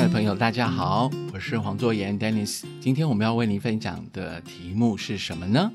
各位亲爱的朋友，大家好，我是黄作言 Dennis。今天我们要为您分享的题目是什么呢？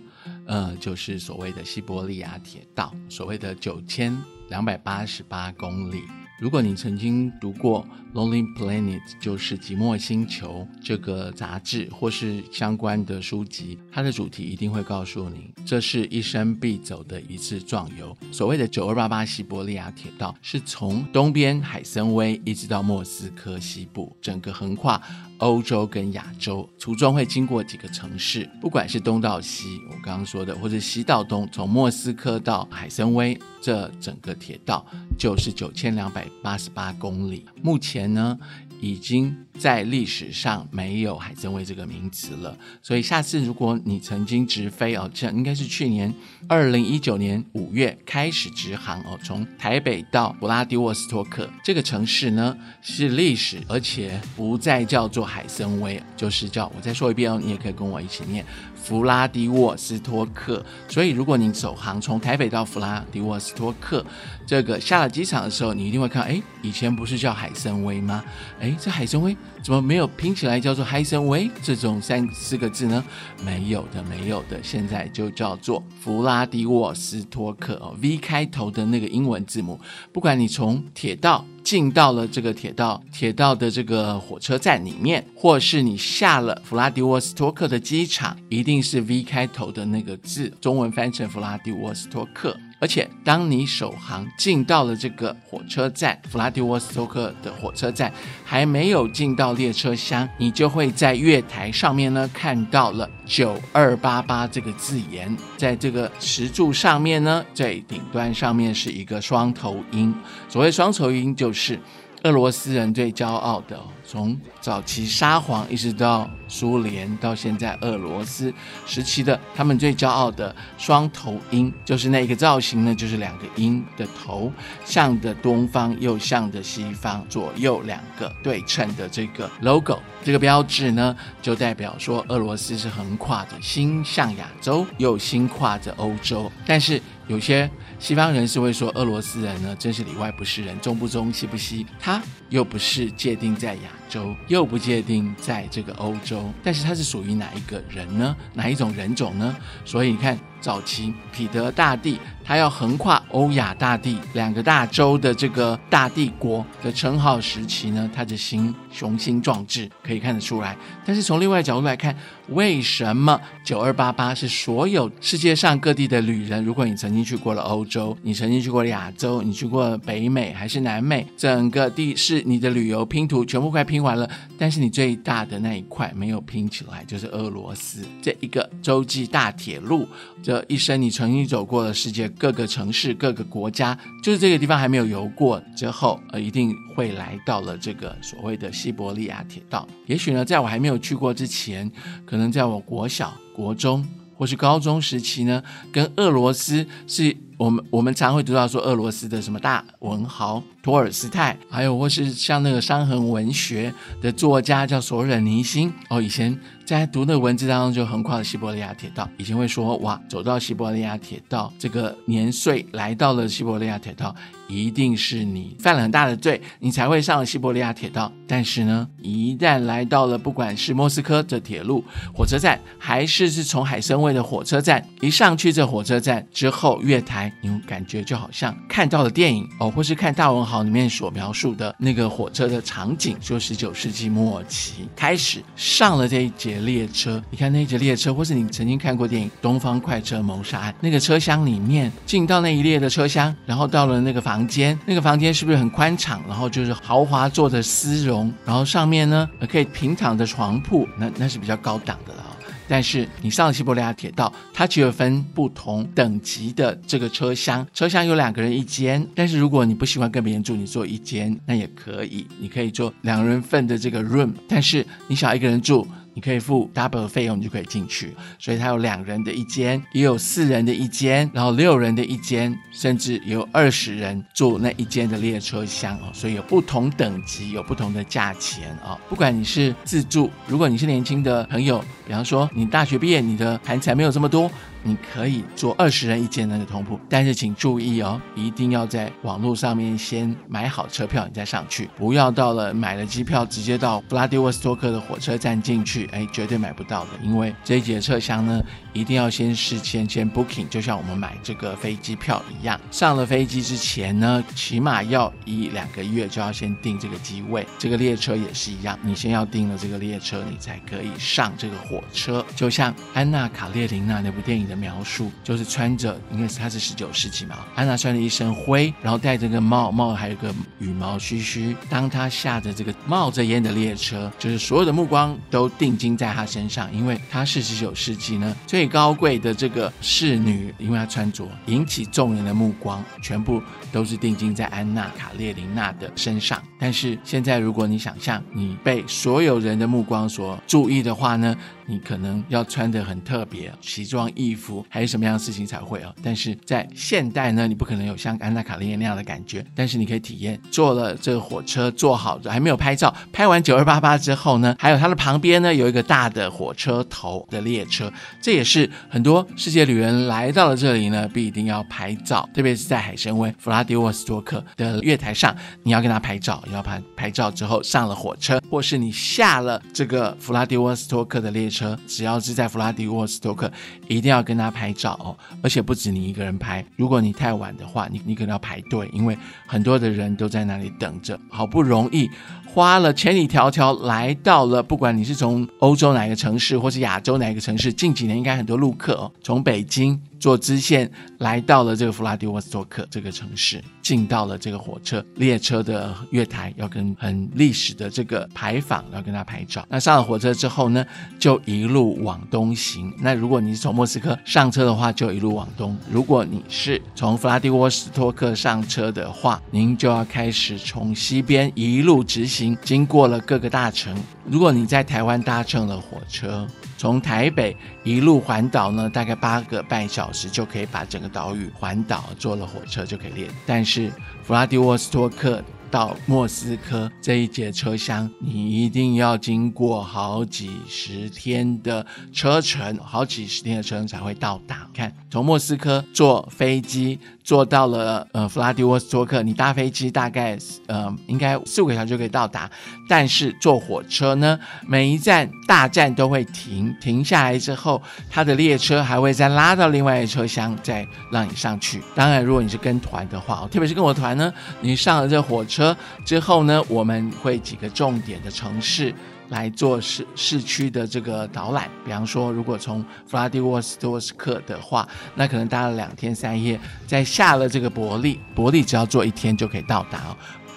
呃，就是所谓的西伯利亚铁道，所谓的九千两百八十八公里。如果你曾经读过《Lonely Planet》就是《寂寞星球》这个杂志，或是相关的书籍，它的主题一定会告诉你，这是一生必走的一次壮游。所谓的九二八八西伯利亚铁道，是从东边海参崴一直到莫斯科西部，整个横跨欧洲跟亚洲，途中会经过几个城市，不管是东到西，我刚刚说的，或者西到东，从莫斯科到海参崴，这整个铁道就是九千两百。八十八公里，目前呢已经在历史上没有海参崴这个名词了。所以下次如果你曾经直飞哦，这应该是去年二零一九年五月开始直航哦，从台北到弗拉迪沃斯托克这个城市呢是历史，而且不再叫做海参崴，就是叫我再说一遍哦，你也可以跟我一起念弗拉迪沃斯托克。所以如果你首航从台北到弗拉迪沃斯托克，这个下了机场的时候，你一定会看。哎，以前不是叫海参崴吗？哎，这海参崴怎么没有拼起来叫做海参崴这种三四个字呢？没有的，没有的，现在就叫做弗拉迪沃斯托克哦，V 开头的那个英文字母。不管你从铁道进到了这个铁道，铁道的这个火车站里面，或是你下了弗拉迪沃斯托克的机场，一定是 V 开头的那个字，中文翻成弗拉迪沃斯托克。而且，当你首航进到了这个火车站弗拉迪沃斯托克的火车站，还没有进到列车厢，你就会在月台上面呢看到了九二八八这个字眼，在这个石柱上面呢，在顶端上面是一个双头鹰。所谓双头鹰，就是俄罗斯人最骄傲的。从早期沙皇一直到苏联，到现在俄罗斯时期的，他们最骄傲的双头鹰，就是那个造型呢，就是两个鹰的头，向着东方又向着西方，左右两个对称的这个 logo，这个标志呢，就代表说俄罗斯是横跨着心向亚洲，又心跨着欧洲。但是有些西方人士会说，俄罗斯人呢，真是里外不是人，中不中，西不西，他又不是界定在亚。洲又不界定在这个欧洲，但是他是属于哪一个人呢？哪一种人种呢？所以你看，早期彼得大帝他要横跨欧亚大地两个大洲的这个大帝国的称号时期呢，他的心雄心壮志可以看得出来。但是从另外角度来看，为什么九二八八是所有世界上各地的旅人？如果你曾经去过了欧洲，你曾经去过亚洲，你去过北美还是南美，整个地是你的旅游拼图全部快拼。拼完了，但是你最大的那一块没有拼起来，就是俄罗斯这一个洲际大铁路。这一生你曾经走过了世界各个城市、各个国家，就是这个地方还没有游过之后，呃，一定会来到了这个所谓的西伯利亚铁道。也许呢，在我还没有去过之前，可能在我国小、国中或是高中时期呢，跟俄罗斯是我们我们常会读到说俄罗斯的什么大文豪。托尔斯泰，还有或是像那个伤痕文学的作家叫索尔尼辛哦，以前在读的文字当中就横跨了西伯利亚铁道，以前会说哇，走到西伯利亚铁道这个年岁来到了西伯利亚铁道，一定是你犯了很大的罪，你才会上了西伯利亚铁道。但是呢，一旦来到了不管是莫斯科的铁路火车站，还是是从海参崴的火车站，一上去这火车站之后，月台你感觉就好像看到了电影哦，或是看大文豪。里面所描述的那个火车的场景，就十九世纪末期开始上了这一节列车。你看那节列车，或是你曾经看过电影《东方快车谋杀案》，那个车厢里面进到那一列的车厢，然后到了那个房间，那个房间是不是很宽敞？然后就是豪华做的丝绒，然后上面呢可以平躺的床铺，那那是比较高档的了。但是你上了西伯利亚铁道，它只有分不同等级的这个车厢，车厢有两个人一间。但是如果你不喜欢跟别人住，你坐一间那也可以，你可以坐两人份的这个 room。但是你想一个人住。你可以付 double 费用，你就可以进去。所以它有两人的一间，也有四人的一间，然后六人的一间，甚至也有二十人坐那一间的列车厢哦。所以有不同等级，有不同的价钱哦。不管你是自助，如果你是年轻的朋友，比方说你大学毕业，你的盘缠没有这么多。你可以坐二十人一间那个通铺，但是请注意哦，一定要在网络上面先买好车票，你再上去，不要到了买了机票直接到布拉迪沃斯托克的火车站进去，哎，绝对买不到的，因为这一节车厢呢，一定要先事先先 booking，就像我们买这个飞机票一样，上了飞机之前呢，起码要一两个月就要先订这个机位，这个列车也是一样，你先要订了这个列车，你才可以上这个火车，就像安娜卡列琳娜那部电影的描述，就是穿着，应该是她是十九世纪嘛，安娜穿着一身灰，然后戴着个帽，帽还有个羽毛须须，当她下着这个冒着烟的列车，就是所有的目光都定睛在她身上，因为她是十九世纪呢最高贵的这个侍女，因为她穿着引起众人的目光，全部都是定睛在安娜卡列琳娜的身上。但是现在，如果你想象你被所有人的目光所注意的话呢？你可能要穿得很特别，奇装异服，还是什么样的事情才会哦？但是在现代呢，你不可能有像安娜卡列那样的感觉。但是你可以体验，坐了这个火车，坐好，还没有拍照，拍完九二八八之后呢，还有它的旁边呢有一个大的火车头的列车，这也是很多世界旅人来到了这里呢，必定要拍照，特别是在海参崴弗拉迪沃斯托克的月台上，你要跟他拍照，要拍拍照之后上了火车，或是你下了这个弗拉迪沃斯托克的列车。车只要是在弗拉迪沃斯托克，一定要跟他拍照哦，而且不止你一个人拍。如果你太晚的话，你你可能要排队，因为很多的人都在那里等着，好不容易。花了千里迢迢来到了，不管你是从欧洲哪个城市，或是亚洲哪个城市，近几年应该很多路客哦，从北京坐支线来到了这个弗拉迪沃斯托克这个城市，进到了这个火车列车的月台，要跟很历史的这个牌坊要跟他拍照。那上了火车之后呢，就一路往东行。那如果你是从莫斯科上车的话，就一路往东；如果你是从弗拉迪沃斯托克上车的话，您就要开始从西边一路直行。经过了各个大城，如果你在台湾搭乘了火车，从台北一路环岛呢，大概八个半小时就可以把整个岛屿环岛。坐了火车就可以练，但是弗拉迪沃斯托克。到莫斯科这一节车厢，你一定要经过好几十天的车程，好几十天的车程才会到达。看，从莫斯科坐飞机坐到了呃弗拉迪沃斯托克，你搭飞机大概呃应该四五个小时就可以到达。但是坐火车呢，每一站大站都会停，停下来之后，它的列车还会再拉到另外一个车厢，再让你上去。当然，如果你是跟团的话，特别是跟我团呢，你上了这火。车之后呢，我们会几个重点的城市来做市市区的这个导览。比方说，如果从弗拉迪沃斯托克的话，那可能搭了两天三夜，在下了这个伯利，伯利只要坐一天就可以到达。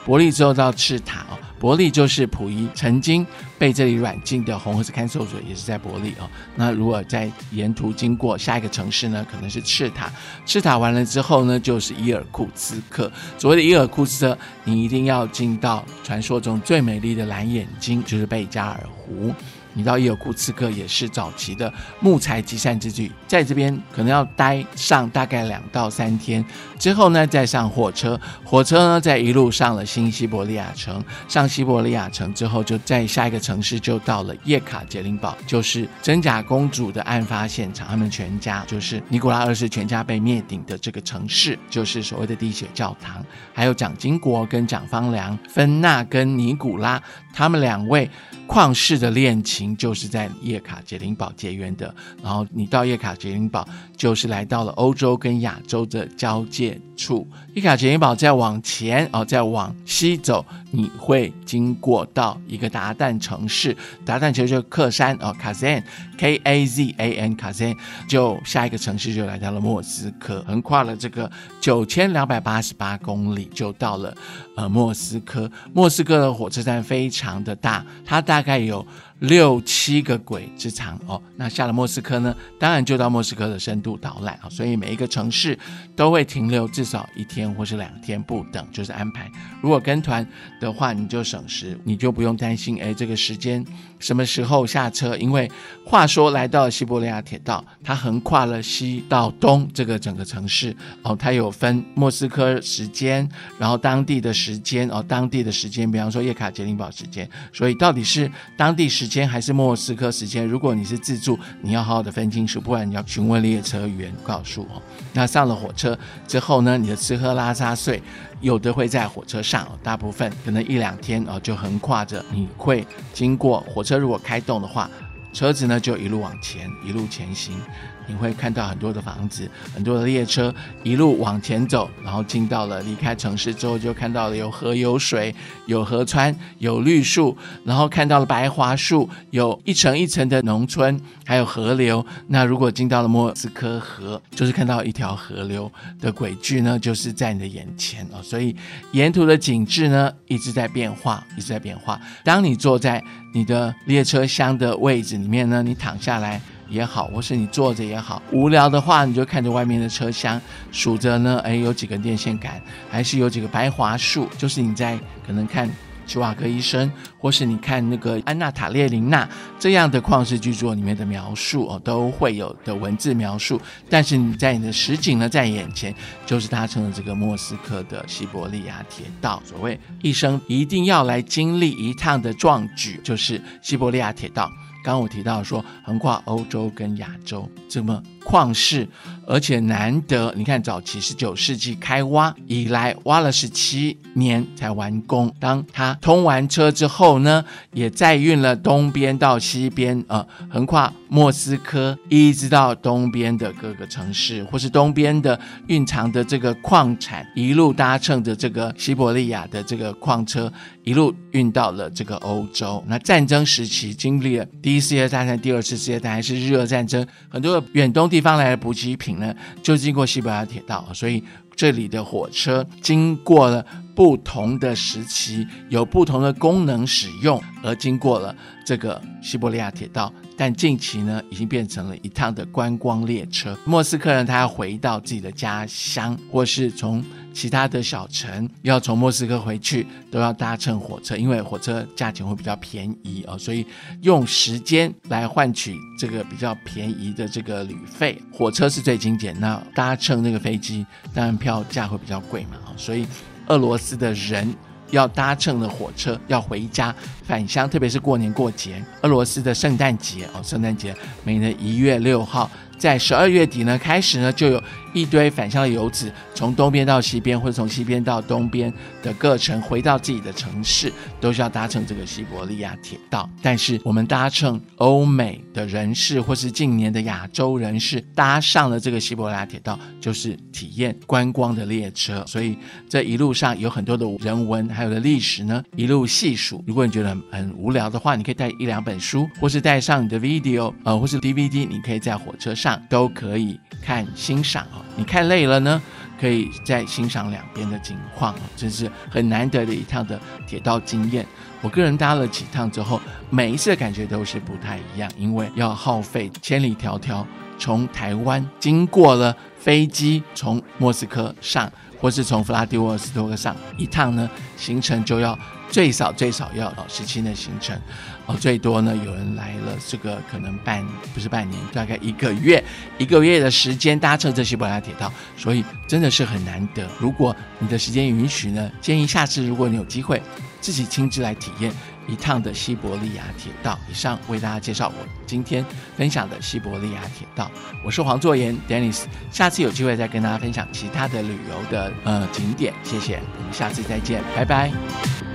伯利之后到赤塔哦。伯利就是溥仪曾经被这里软禁的红河子看守所，也是在伯利哦。那如果在沿途经过下一个城市呢，可能是赤塔。赤塔完了之后呢，就是伊尔库茨克。所谓的伊尔库茨克，你一定要进到传说中最美丽的蓝眼睛，就是贝加尔湖。你到伊尔库茨克也是早期的木材集散之地，在这边可能要待上大概两到三天，之后呢再上火车，火车呢在一路上了新西伯利亚城，上西伯利亚城之后，就在下一个城市就到了叶卡捷琳堡，就是真假公主的案发现场，他们全家就是尼古拉二世全家被灭顶的这个城市，就是所谓的滴血教堂，还有蒋经国跟蒋方良、芬娜跟尼古拉他们两位。旷世的恋情就是在叶卡捷琳堡结缘的，然后你到叶卡捷琳堡，就是来到了欧洲跟亚洲的交界。处。一卡捷琳堡再往前哦，再往西走，你会经过到一个达旦城市，达旦城市克山哦，Kazan，K A Z A N Kazan，就下一个城市就来到了莫斯科，横跨了这个九千两百八十八公里，就到了呃莫斯科。莫斯科的火车站非常的大，它大。概有。六七个轨之长哦，那下了莫斯科呢，当然就到莫斯科的深度导览啊，所以每一个城市都会停留至少一天或是两天不等，就是安排。如果跟团的话，你就省时，你就不用担心哎，这个时间什么时候下车？因为话说来到西伯利亚铁道，它横跨了西到东这个整个城市哦，它有分莫斯科时间，然后当地的时间哦，当地的时间，比方说叶卡捷琳堡时间，所以到底是当地时。间还是莫斯科时间。如果你是自助，你要好好的分清楚，不然你要询问列车员告诉我。那上了火车之后呢，你的吃喝拉撒睡，有的会在火车上，大部分可能一两天哦，就横跨着你会经过火车。如果开动的话，车子呢就一路往前，一路前行。你会看到很多的房子，很多的列车一路往前走，然后进到了离开城市之后，就看到了有河有水，有河川，有绿树，然后看到了白桦树，有一层一层的农村，还有河流。那如果进到了莫斯科河，就是看到一条河流的轨迹呢，就是在你的眼前哦。所以沿途的景致呢一直在变化，一直在变化。当你坐在你的列车厢的位置里面呢，你躺下来。也好，或是你坐着也好，无聊的话，你就看着外面的车厢，数着呢，哎，有几根电线杆，还是有几个白桦树，就是你在可能看丘瓦克医生，或是你看那个安娜塔列琳娜这样的旷世巨作里面的描述哦，都会有的文字描述。但是你在你的实景呢，在眼前，就是搭乘了这个莫斯科的西伯利亚铁道，所谓一生一定要来经历一趟的壮举，就是西伯利亚铁道。刚我提到说，横跨欧洲跟亚洲这么旷世，而且难得。你看，早期十九世纪开挖以来，挖了十七年才完工。当它通完车之后呢，也载运了东边到西边，呃，横跨莫斯科一直到东边的各个城市，或是东边的蕴藏的这个矿产，一路搭乘着这个西伯利亚的这个矿车，一路运到了这个欧洲。那战争时期经历了。第一次世界大战、第二次世界大战还是日俄战争，很多远东地地方来的补给品呢，就经过西伯利亚铁道，所以这里的火车经过了不同的时期，有不同的功能使用，而经过了这个西伯利亚铁道。但近期呢，已经变成了一趟的观光列车。莫斯科人他要回到自己的家乡，或是从其他的小城要从莫斯科回去，都要搭乘火车，因为火车价钱会比较便宜哦，所以用时间来换取这个比较便宜的这个旅费。火车是最精简，那搭乘那个飞机当然票价会比较贵嘛，所以俄罗斯的人。要搭乘的火车要回家返乡，特别是过年过节，俄罗斯的圣诞节哦，圣诞节每年一月六号。在十二月底呢，开始呢，就有一堆返乡的游子从东边到西边，或者从西边到东边的各城回到自己的城市，都是要搭乘这个西伯利亚铁道。但是我们搭乘欧美的人士，或是近年的亚洲人士搭上了这个西伯利亚铁道，就是体验观光的列车。所以这一路上有很多的人文，还有的历史呢，一路细数。如果你觉得很无聊的话，你可以带一两本书，或是带上你的 video，呃，或是 DVD，你可以在火车上。都可以看欣赏哦。你看累了呢，可以再欣赏两边的景况哦。这是很难得的一趟的铁道经验。我个人搭了几趟之后，每一次的感觉都是不太一样，因为要耗费千里迢迢从台湾经过了飞机从莫斯科上，或是从弗拉迪沃斯托克上一趟呢，行程就要最少最少要十七的行程。哦，最多呢，有人来了，这个可能半不是半年，大概一个月，一个月的时间搭乘这西伯利亚铁道，所以真的是很难得。如果你的时间允许呢，建议下次如果你有机会，自己亲自来体验一趟的西伯利亚铁道。以上为大家介绍我今天分享的西伯利亚铁道，我是黄作言 Dennis，下次有机会再跟大家分享其他的旅游的呃景点。谢谢，我们下次再见，拜拜。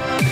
Thank